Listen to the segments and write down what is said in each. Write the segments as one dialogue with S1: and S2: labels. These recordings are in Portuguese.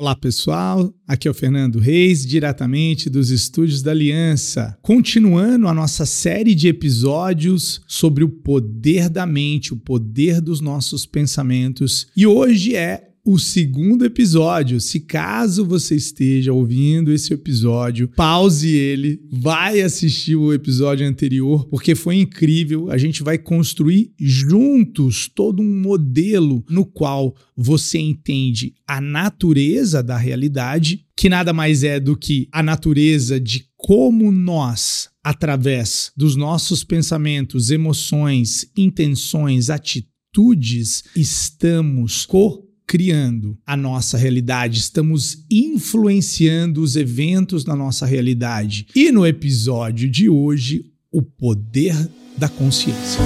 S1: Olá pessoal, aqui é o Fernando Reis, diretamente dos estúdios da Aliança. Continuando a nossa série de episódios sobre o poder da mente, o poder dos nossos pensamentos. E hoje é o segundo episódio. Se caso você esteja ouvindo esse episódio, pause ele, vai assistir o episódio anterior, porque foi incrível. A gente vai construir juntos todo um modelo no qual você entende a natureza da realidade, que nada mais é do que a natureza de como nós, através dos nossos pensamentos, emoções, intenções, atitudes, estamos co criando a nossa realidade, estamos influenciando os eventos na nossa realidade. E no episódio de hoje, o poder da consciência.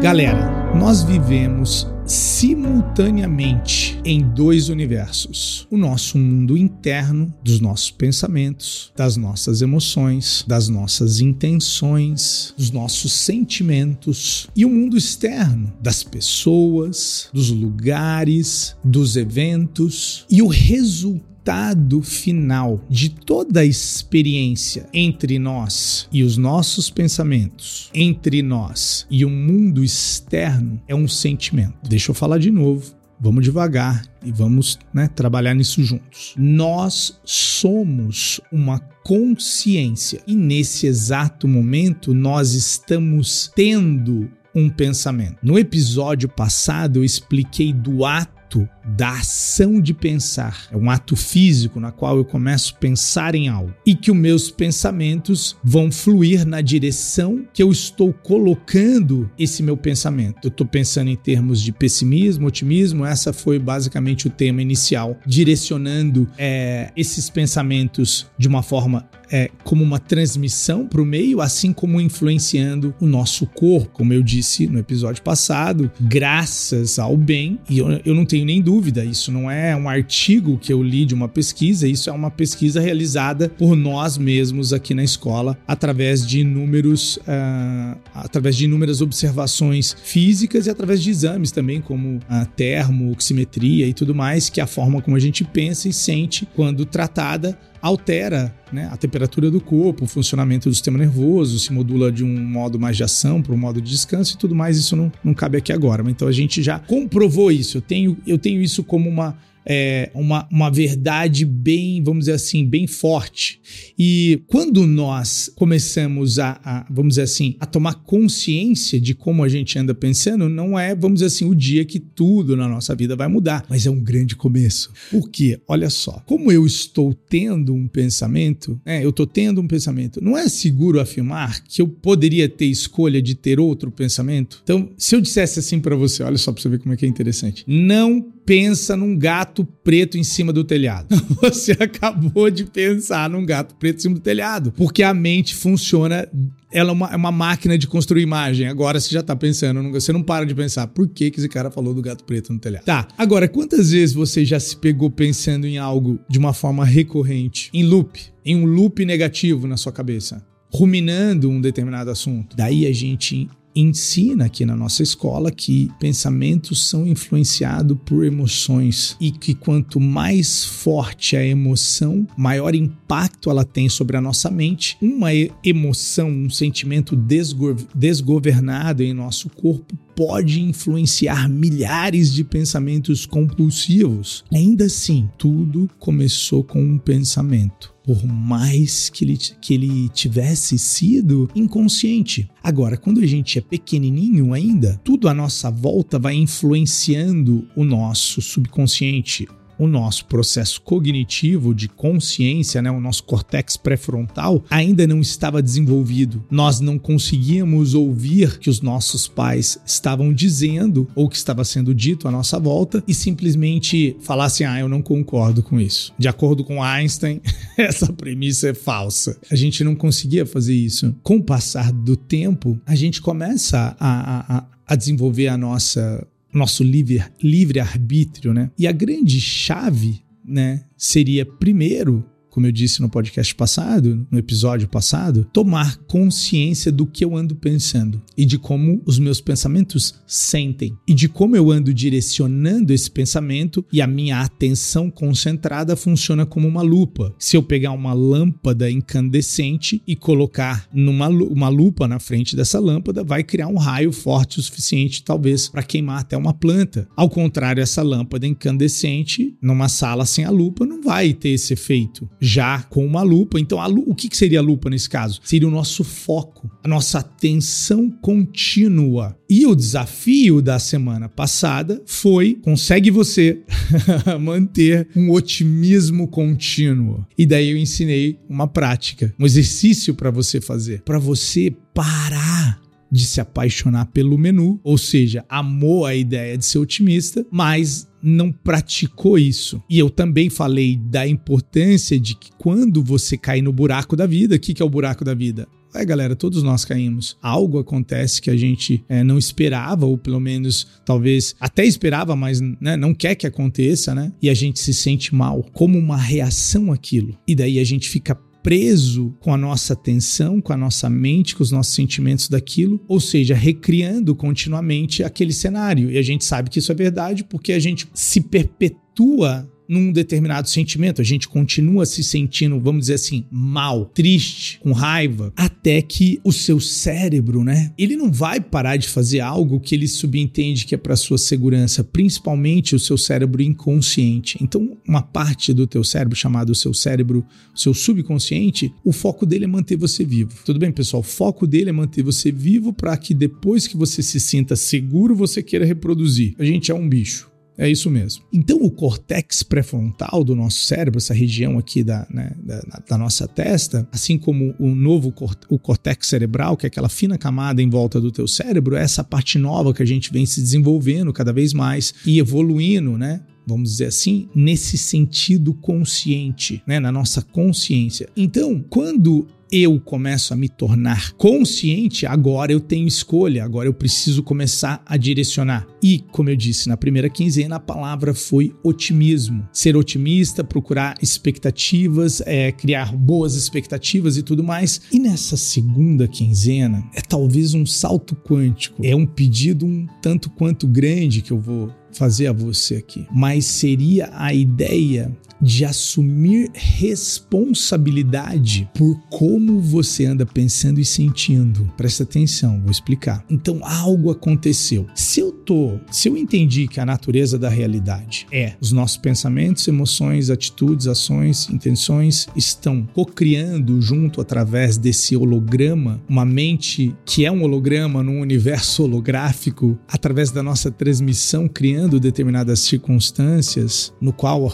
S1: Galera, nós vivemos simultaneamente em dois universos: o nosso mundo interno, dos nossos pensamentos, das nossas emoções, das nossas intenções, dos nossos sentimentos, e o mundo externo, das pessoas, dos lugares, dos eventos, e o resultado resultado final de toda a experiência entre nós e os nossos pensamentos, entre nós e o mundo externo, é um sentimento. Deixa eu falar de novo. Vamos devagar e vamos né, trabalhar nisso juntos. Nós somos uma consciência e nesse exato momento nós estamos tendo um pensamento. No episódio passado eu expliquei do ato ato da ação de pensar. É um ato físico na qual eu começo a pensar em algo e que os meus pensamentos vão fluir na direção que eu estou colocando esse meu pensamento. Eu estou pensando em termos de pessimismo, otimismo. Essa foi basicamente o tema inicial, direcionando é, esses pensamentos de uma forma é, como uma transmissão para o meio, assim como influenciando o nosso corpo. Como eu disse no episódio passado, graças ao bem, e eu, eu não tenho nem dúvida, isso não é um artigo que eu li de uma pesquisa, isso é uma pesquisa realizada por nós mesmos aqui na escola, através de inúmeros, uh, através de inúmeras observações físicas e através de exames também, como a termo, oximetria e tudo mais, que é a forma como a gente pensa e sente quando tratada altera né, a temperatura do corpo, o funcionamento do sistema nervoso, se modula de um modo mais de ação para um modo de descanso e tudo mais. Isso não, não cabe aqui agora. Então a gente já comprovou isso. Eu tenho, eu tenho isso como uma é, uma, uma verdade bem, vamos dizer assim, bem forte. E quando nós começamos a, a, vamos dizer assim, a tomar consciência de como a gente anda pensando, não é, vamos dizer assim, o dia que tudo na nossa vida vai mudar, mas é um grande começo. Por quê? Olha só, como eu estou tendo um pensamento, né, eu estou tendo um pensamento, não é seguro afirmar que eu poderia ter escolha de ter outro pensamento? Então, se eu dissesse assim para você, olha só para você ver como é que é interessante, não pensa num gato preto em cima do telhado. Você acabou de pensar num gato preto em cima do telhado, porque a mente funciona ela é uma, é uma, máquina de construir imagem. Agora você já tá pensando, você não para de pensar, por que, que esse cara falou do gato preto no telhado? Tá, agora, quantas vezes você já se pegou pensando em algo de uma forma recorrente, em loop, em um loop negativo na sua cabeça, ruminando um determinado assunto? Daí a gente ensina aqui na nossa escola que pensamentos são influenciados por emoções e que quanto mais forte a emoção, maior impacto ela tem sobre a nossa mente. Uma emoção, um sentimento desgo desgovernado em nosso corpo pode influenciar milhares de pensamentos compulsivos. Ainda assim, tudo começou com um pensamento por mais que ele, que ele tivesse sido inconsciente. Agora, quando a gente é pequenininho ainda, tudo à nossa volta vai influenciando o nosso subconsciente, o nosso processo cognitivo de consciência, né, o nosso cortex pré-frontal, ainda não estava desenvolvido. Nós não conseguíamos ouvir que os nossos pais estavam dizendo ou que estava sendo dito à nossa volta e simplesmente falassem: "Ah, eu não concordo com isso". De acordo com Einstein, essa premissa é falsa. A gente não conseguia fazer isso. Com o passar do tempo, a gente começa a, a, a desenvolver a nossa nosso livre, livre arbítrio, né? E a grande chave, né, seria primeiro como eu disse no podcast passado, no episódio passado, tomar consciência do que eu ando pensando e de como os meus pensamentos sentem e de como eu ando direcionando esse pensamento e a minha atenção concentrada funciona como uma lupa. Se eu pegar uma lâmpada incandescente e colocar numa uma lupa na frente dessa lâmpada, vai criar um raio forte o suficiente, talvez, para queimar até uma planta. Ao contrário, essa lâmpada incandescente, numa sala sem a lupa, não vai ter esse efeito. Já com uma lupa, então o que seria a lupa nesse caso? Seria o nosso foco, a nossa atenção contínua. E o desafio da semana passada foi: consegue você manter um otimismo contínuo? E daí eu ensinei uma prática, um exercício para você fazer, para você parar de se apaixonar pelo menu, ou seja, amou a ideia de ser otimista, mas não praticou isso. E eu também falei da importância de que quando você cair no buraco da vida, o que, que é o buraco da vida? É, galera, todos nós caímos. Algo acontece que a gente é, não esperava, ou pelo menos talvez até esperava, mas né, não quer que aconteça, né? E a gente se sente mal, como uma reação àquilo. E daí a gente fica preso com a nossa atenção, com a nossa mente, com os nossos sentimentos daquilo, ou seja, recriando continuamente aquele cenário. E a gente sabe que isso é verdade porque a gente se perpetua num determinado sentimento, a gente continua se sentindo, vamos dizer assim, mal, triste, com raiva, até que o seu cérebro, né, ele não vai parar de fazer algo que ele subentende que é para sua segurança, principalmente o seu cérebro inconsciente. Então, uma parte do teu cérebro chamado o seu cérebro, o seu subconsciente, o foco dele é manter você vivo. Tudo bem, pessoal? O foco dele é manter você vivo para que depois que você se sinta seguro, você queira reproduzir. A gente é um bicho. É isso mesmo. Então, o córtex pré-frontal do nosso cérebro, essa região aqui da, né, da, da, nossa testa, assim como o novo o córtex cerebral, que é aquela fina camada em volta do teu cérebro, é essa parte nova que a gente vem se desenvolvendo cada vez mais e evoluindo, né? vamos dizer assim, nesse sentido consciente, né, na nossa consciência. Então, quando eu começo a me tornar consciente, agora eu tenho escolha, agora eu preciso começar a direcionar. E, como eu disse na primeira quinzena, a palavra foi otimismo. Ser otimista, procurar expectativas, é, criar boas expectativas e tudo mais. E nessa segunda quinzena, é talvez um salto quântico, é um pedido um tanto quanto grande que eu vou fazer a você aqui, mas seria a ideia de assumir responsabilidade por como você anda pensando e sentindo. Presta atenção, vou explicar. Então, algo aconteceu. Se eu tô, se eu entendi que a natureza da realidade é os nossos pensamentos, emoções, atitudes, ações, intenções estão cocriando junto através desse holograma, uma mente que é um holograma num universo holográfico, através da nossa transmissão criando determinadas circunstâncias no qual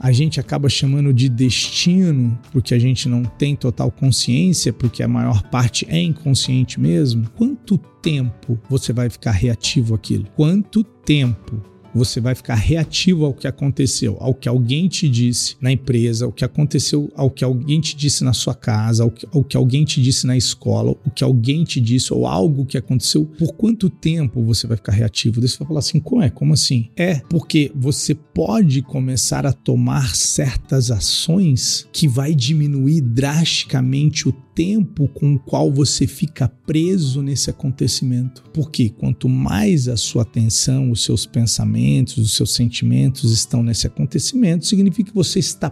S1: a gente acaba chamando de destino, porque a gente não tem total consciência, porque a maior parte é inconsciente mesmo. Quanto tempo você vai ficar reativo àquilo? Quanto tempo você vai ficar reativo ao que aconteceu, ao que alguém te disse na empresa, ao que aconteceu, ao que alguém te disse na sua casa, ao que, ao que alguém te disse na escola, o que alguém te disse ou algo que aconteceu. Por quanto tempo você vai ficar reativo? Daí você vai falar assim: como é? Como assim? É porque você pode começar a tomar certas ações que vai diminuir drasticamente o tempo com o qual você fica preso nesse acontecimento. Porque quanto mais a sua atenção, os seus pensamentos, os seus sentimentos estão nesse acontecimento, significa que você está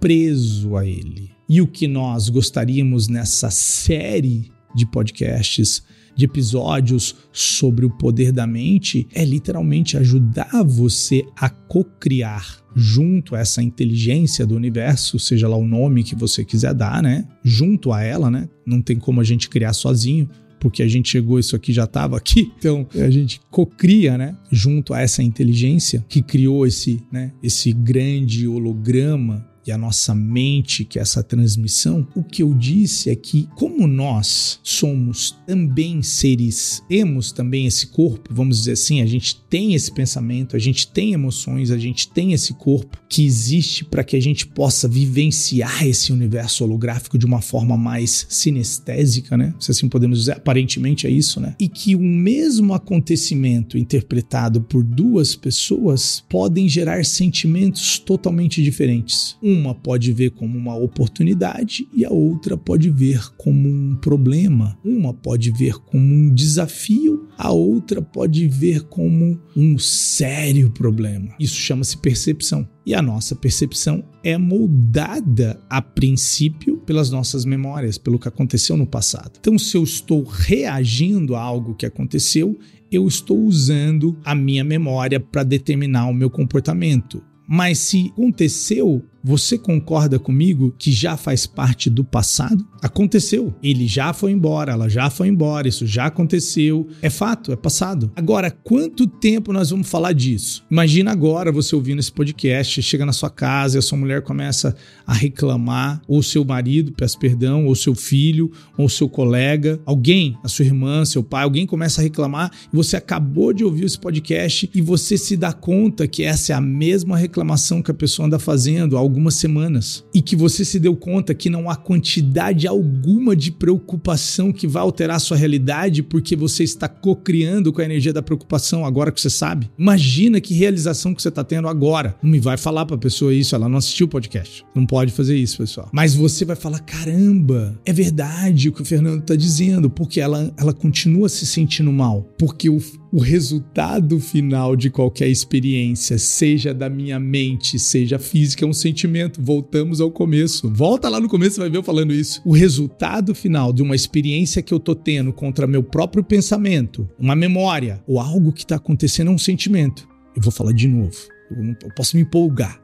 S1: preso a ele. E o que nós gostaríamos nessa série de podcasts de episódios sobre o poder da mente é literalmente ajudar você a co-criar junto a essa inteligência do universo, seja lá o nome que você quiser dar, né? Junto a ela, né? Não tem como a gente criar sozinho, porque a gente chegou, isso aqui já estava aqui. Então a gente cocria, né, junto a essa inteligência que criou esse, né, esse grande holograma e a nossa mente, que é essa transmissão, o que eu disse é que, como nós somos também seres, temos também esse corpo, vamos dizer assim, a gente tem esse pensamento, a gente tem emoções, a gente tem esse corpo que existe para que a gente possa vivenciar esse universo holográfico de uma forma mais sinestésica, né? Se assim podemos dizer, aparentemente é isso, né? E que o mesmo acontecimento interpretado por duas pessoas podem gerar sentimentos totalmente diferentes. Um Uma pode ver como uma oportunidade e a outra pode ver como um problema. Uma pode ver como um desafio, a outra pode ver como um sério problema. Isso chama-se percepção. E a nossa percepção é moldada a princípio pelas nossas memórias, pelo que aconteceu no passado. Então, se eu estou reagindo a algo que aconteceu, eu estou usando a minha memória para determinar o meu comportamento. Mas se aconteceu, você concorda comigo que já faz parte do passado? Aconteceu. Ele já foi embora, ela já foi embora, isso já aconteceu. É fato, é passado. Agora, quanto tempo nós vamos falar disso? Imagina agora você ouvindo esse podcast, chega na sua casa e a sua mulher começa a reclamar, ou seu marido, peço perdão, ou seu filho, ou seu colega, alguém, a sua irmã, seu pai, alguém começa a reclamar e você acabou de ouvir esse podcast e você se dá conta que essa é a mesma reclamação que a pessoa anda fazendo algumas semanas e que você se deu conta que não há quantidade alguma de preocupação que vai alterar a sua realidade porque você está co-criando com a energia da preocupação agora que você sabe. Imagina que realização que você está tendo agora. Não me vai falar para a pessoa isso, ela não assistiu o podcast. Não pode fazer isso, pessoal. Mas você vai falar: caramba, é verdade o que o Fernando está dizendo, porque ela, ela continua se sentindo mal. Porque o, o resultado final de qualquer experiência, seja da minha mente, seja física, é um sentimento. Voltamos ao começo. Volta lá no começo, você vai ver eu falando isso. O resultado final de uma experiência que eu tô tendo contra meu próprio pensamento, uma memória ou algo que está acontecendo é um sentimento. Eu vou falar de novo. Eu posso me empolgar.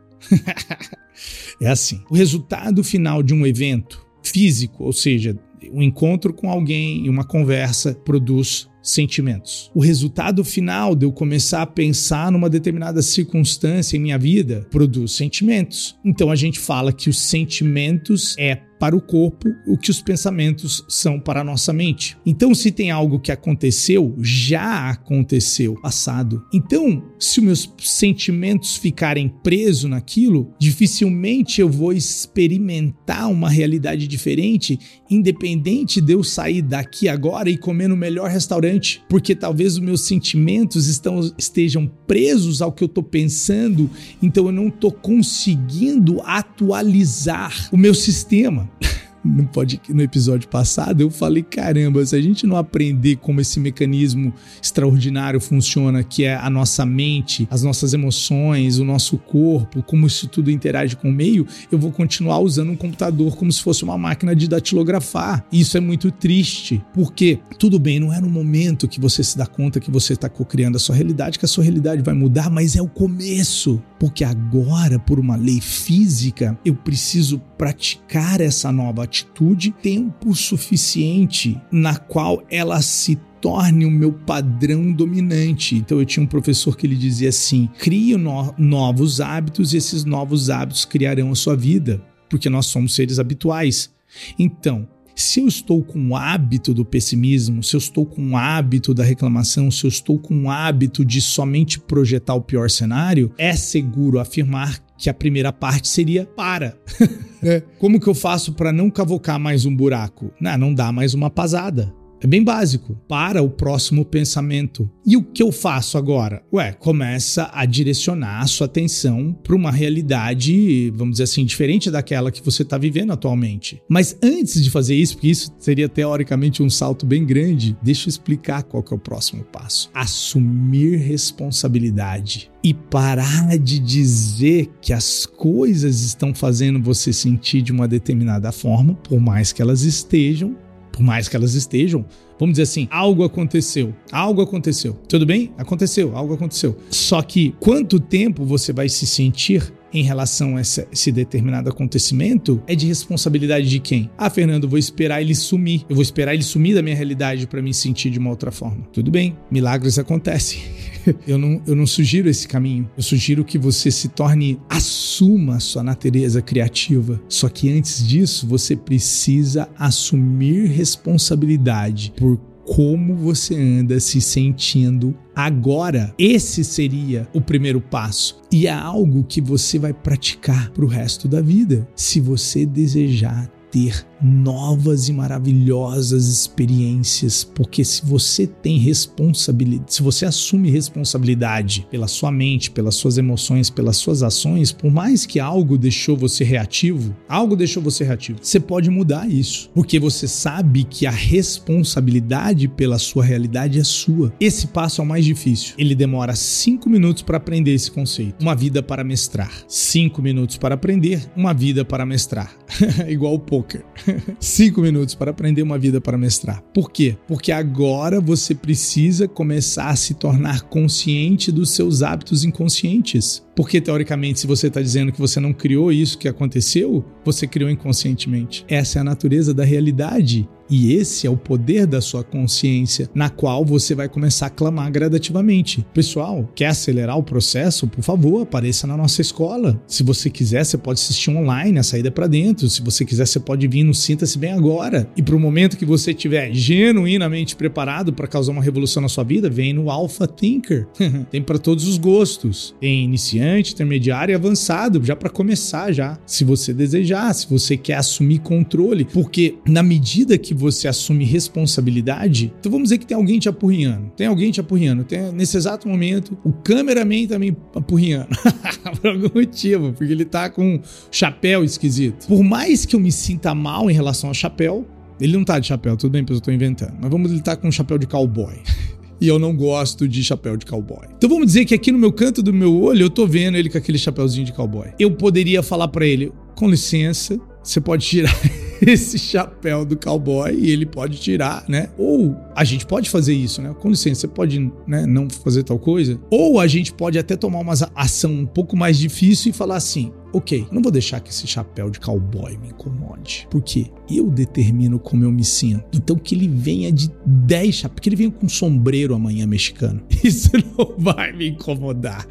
S1: é assim. O resultado final de um evento físico, ou seja, um encontro com alguém e uma conversa, produz sentimentos. O resultado final de eu começar a pensar numa determinada circunstância em minha vida produz sentimentos. Então a gente fala que os sentimentos é para o corpo o que os pensamentos são para a nossa mente. Então, se tem algo que aconteceu, já aconteceu, passado. Então, se os meus sentimentos ficarem presos naquilo, dificilmente eu vou experimentar uma realidade diferente, independente de eu sair daqui agora e comer no melhor restaurante, porque talvez os meus sentimentos estão, estejam presos ao que eu estou pensando, então eu não estou conseguindo atualizar o meu sistema no, pod, no episódio passado, eu falei: caramba, se a gente não aprender como esse mecanismo extraordinário funciona, que é a nossa mente, as nossas emoções, o nosso corpo, como isso tudo interage com o meio, eu vou continuar usando um computador como se fosse uma máquina de datilografar. E isso é muito triste, porque tudo bem, não é no momento que você se dá conta que você está co-criando a sua realidade, que a sua realidade vai mudar, mas é o começo. Porque agora, por uma lei física, eu preciso praticar essa nova atitude tempo suficiente na qual ela se torne o meu padrão dominante. Então eu tinha um professor que ele dizia assim: crie no novos hábitos e esses novos hábitos criarão a sua vida, porque nós somos seres habituais. Então, se eu estou com o hábito do pessimismo, se eu estou com o hábito da reclamação, se eu estou com o hábito de somente projetar o pior cenário, é seguro afirmar que a primeira parte seria para. É. Como que eu faço para não cavocar mais um buraco? Não, não dá mais uma pasada. É bem básico. Para o próximo pensamento. E o que eu faço agora? Ué, começa a direcionar a sua atenção para uma realidade, vamos dizer assim, diferente daquela que você está vivendo atualmente. Mas antes de fazer isso, porque isso seria teoricamente um salto bem grande, deixa eu explicar qual que é o próximo passo. Assumir responsabilidade e parar de dizer que as coisas estão fazendo você sentir de uma determinada forma, por mais que elas estejam, por mais que elas estejam, vamos dizer assim, algo aconteceu, algo aconteceu. Tudo bem? Aconteceu, algo aconteceu. Só que quanto tempo você vai se sentir em relação a esse, esse, determinado acontecimento é de responsabilidade de quem? Ah, Fernando, vou esperar ele sumir. Eu vou esperar ele sumir da minha realidade para me sentir de uma outra forma. Tudo bem, milagres acontecem. eu, não, eu não sugiro esse caminho. Eu sugiro que você se torne, assuma a sua natureza criativa. Só que antes disso, você precisa assumir responsabilidade por como você anda se sentindo agora. Esse seria o primeiro passo e é algo que você vai praticar para o resto da vida, se você desejar ter novas e maravilhosas experiências, porque se você tem responsabilidade, se você assume responsabilidade pela sua mente, pelas suas emoções, pelas suas ações, por mais que algo deixou você reativo, algo deixou você reativo, você pode mudar isso, porque você sabe que a responsabilidade pela sua realidade é sua. Esse passo é o mais difícil. Ele demora cinco minutos para aprender esse conceito. Uma vida para mestrar. Cinco minutos para aprender, uma vida para mestrar. Igual o poker. Cinco minutos para aprender uma vida para mestrar. Por quê? Porque agora você precisa começar a se tornar consciente dos seus hábitos inconscientes. Porque, teoricamente, se você está dizendo que você não criou isso que aconteceu, você criou inconscientemente. Essa é a natureza da realidade. E esse é o poder da sua consciência, na qual você vai começar a clamar gradativamente. Pessoal, quer acelerar o processo? Por favor, apareça na nossa escola. Se você quiser, você pode assistir online, a saída é para dentro. Se você quiser, você pode vir no Sinta-se Bem Agora. E para o momento que você estiver genuinamente preparado para causar uma revolução na sua vida, vem no Alpha Thinker. Tem para todos os gostos. Tem iniciante, intermediário e avançado, já para começar já. Se você desejar, se você quer assumir controle, porque na medida que você assume responsabilidade, então vamos dizer que tem alguém te apurrinhando. Tem alguém te apurrinhando. Tem, nesse exato momento, o cameraman também apurrinhando. Por algum motivo, porque ele tá com um chapéu esquisito. Por mais que eu me sinta mal em relação ao chapéu, ele não tá de chapéu, tudo bem, eu tô inventando. Mas vamos, ele tá com um chapéu de cowboy. e eu não gosto de chapéu de cowboy. Então vamos dizer que aqui no meu canto do meu olho eu tô vendo ele com aquele chapéuzinho de cowboy. Eu poderia falar para ele: com licença, você pode tirar esse chapéu do cowboy e ele pode tirar, né? Ou a gente pode fazer isso, né? Com licença, você pode né, não fazer tal coisa. Ou a gente pode até tomar uma ação um pouco mais difícil e falar assim: ok, não vou deixar que esse chapéu de cowboy me incomode. Porque eu determino como eu me sinto. Então que ele venha de 10 chapéus, que ele venha com um sombreiro amanhã mexicano. Isso não vai me incomodar.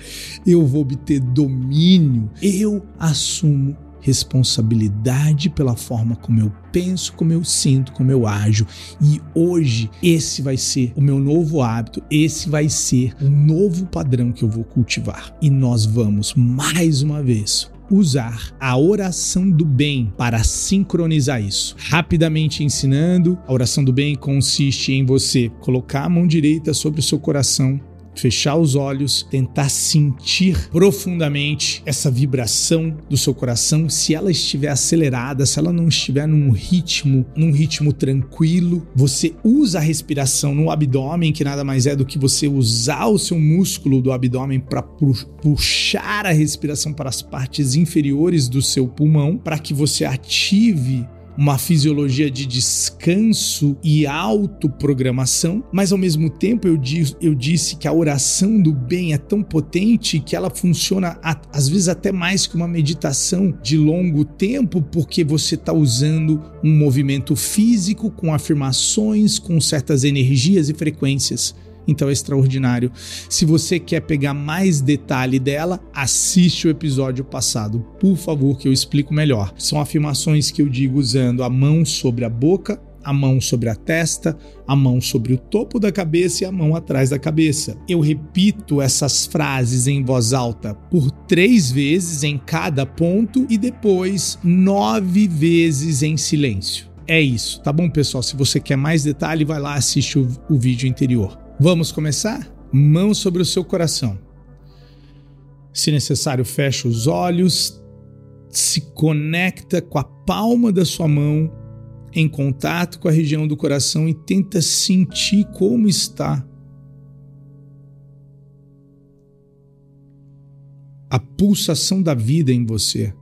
S1: Eu vou obter domínio. Eu assumo responsabilidade pela forma como eu penso, como eu sinto, como eu ajo. E hoje esse vai ser o meu novo hábito, esse vai ser o novo padrão que eu vou cultivar. E nós vamos mais uma vez usar a oração do bem para sincronizar isso. Rapidamente ensinando, a oração do bem consiste em você colocar a mão direita sobre o seu coração fechar os olhos, tentar sentir profundamente essa vibração do seu coração, se ela estiver acelerada, se ela não estiver num ritmo, num ritmo tranquilo, você usa a respiração no abdômen, que nada mais é do que você usar o seu músculo do abdômen para puxar a respiração para as partes inferiores do seu pulmão, para que você ative uma fisiologia de descanso e autoprogramação, mas ao mesmo tempo eu, eu disse que a oração do bem é tão potente que ela funciona às vezes até mais que uma meditação de longo tempo, porque você está usando um movimento físico com afirmações, com certas energias e frequências então é extraordinário. Se você quer pegar mais detalhe dela, assiste o episódio passado, por favor, que eu explico melhor. São afirmações que eu digo usando a mão sobre a boca, a mão sobre a testa, a mão sobre o topo da cabeça e a mão atrás da cabeça. Eu repito essas frases em voz alta por três vezes em cada ponto e depois nove vezes em silêncio. É isso, tá bom, pessoal? Se você quer mais detalhe, vai lá assiste o, o vídeo anterior. Vamos começar? Mão sobre o seu coração. Se necessário, fecha os olhos, se conecta com a palma da sua mão em contato com a região do coração e tenta sentir como está a pulsação da vida em você.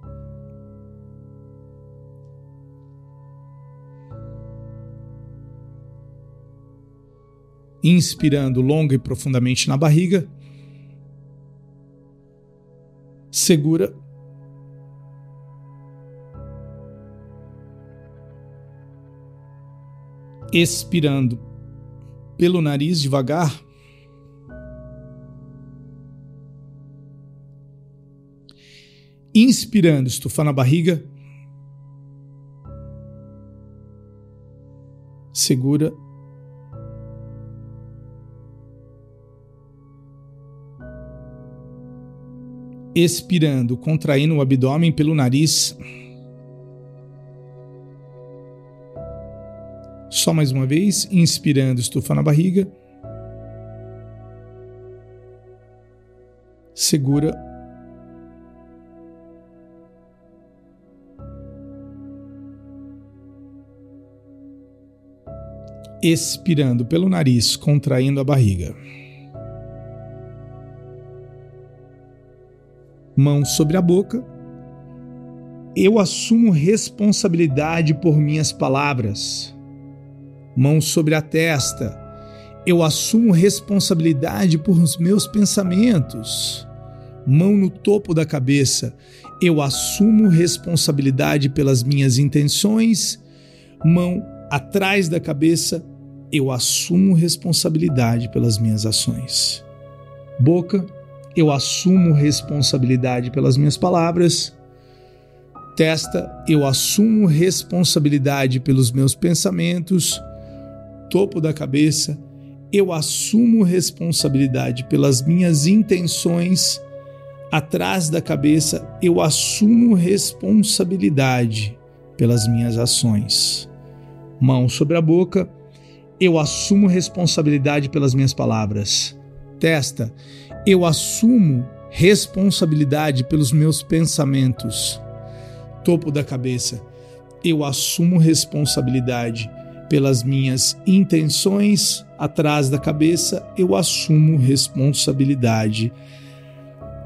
S1: Inspirando longa e profundamente na barriga. Segura. Expirando pelo nariz devagar. Inspirando, estufando a barriga. Segura expirando, contraindo o abdômen pelo nariz. Só mais uma vez, inspirando, estufa na barriga. Segura. Expirando pelo nariz, contraindo a barriga. Mão sobre a boca. Eu assumo responsabilidade por minhas palavras. Mão sobre a testa. Eu assumo responsabilidade por os meus pensamentos. Mão no topo da cabeça. Eu assumo responsabilidade pelas minhas intenções. Mão atrás da cabeça. Eu assumo responsabilidade pelas minhas ações. Boca eu assumo responsabilidade pelas minhas palavras. Testa, eu assumo responsabilidade pelos meus pensamentos. Topo da cabeça, eu assumo responsabilidade pelas minhas intenções. Atrás da cabeça, eu assumo responsabilidade pelas minhas ações. Mão sobre a boca, eu assumo responsabilidade pelas minhas palavras. Testa, eu assumo responsabilidade pelos meus pensamentos. Topo da cabeça, eu assumo responsabilidade pelas minhas intenções. Atrás da cabeça, eu assumo responsabilidade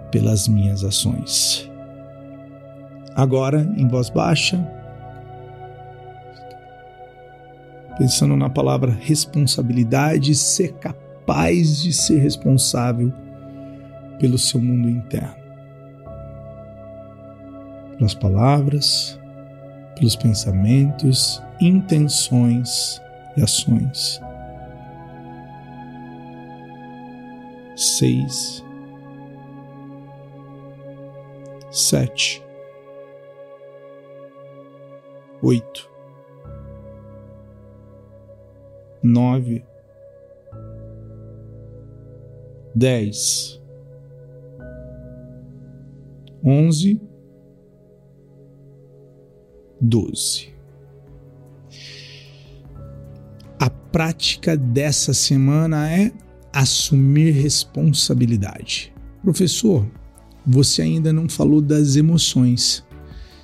S1: pelas minhas ações. Agora, em voz baixa, pensando na palavra responsabilidade, ser capaz de ser responsável pelo seu mundo interno. Pelas palavras, pelos pensamentos, intenções e ações. Seis, sete, oito, nove, dez onze, doze. A prática dessa semana é assumir responsabilidade. Professor, você ainda não falou das emoções.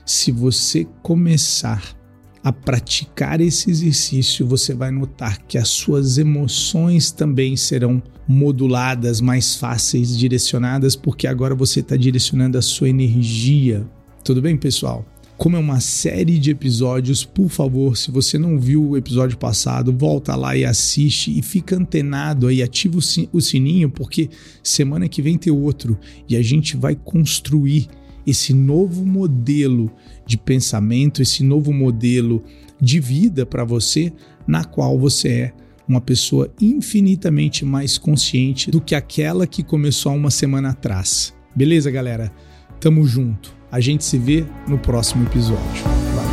S1: Se você começar a praticar esse exercício, você vai notar que as suas emoções também serão moduladas, mais fáceis, direcionadas, porque agora você está direcionando a sua energia. Tudo bem, pessoal? Como é uma série de episódios, por favor, se você não viu o episódio passado, volta lá e assiste e fica antenado aí, ativa o sininho, porque semana que vem tem outro e a gente vai construir esse novo modelo de pensamento, esse novo modelo de vida para você, na qual você é uma pessoa infinitamente mais consciente do que aquela que começou há uma semana atrás. Beleza, galera? Tamo junto. A gente se vê no próximo episódio.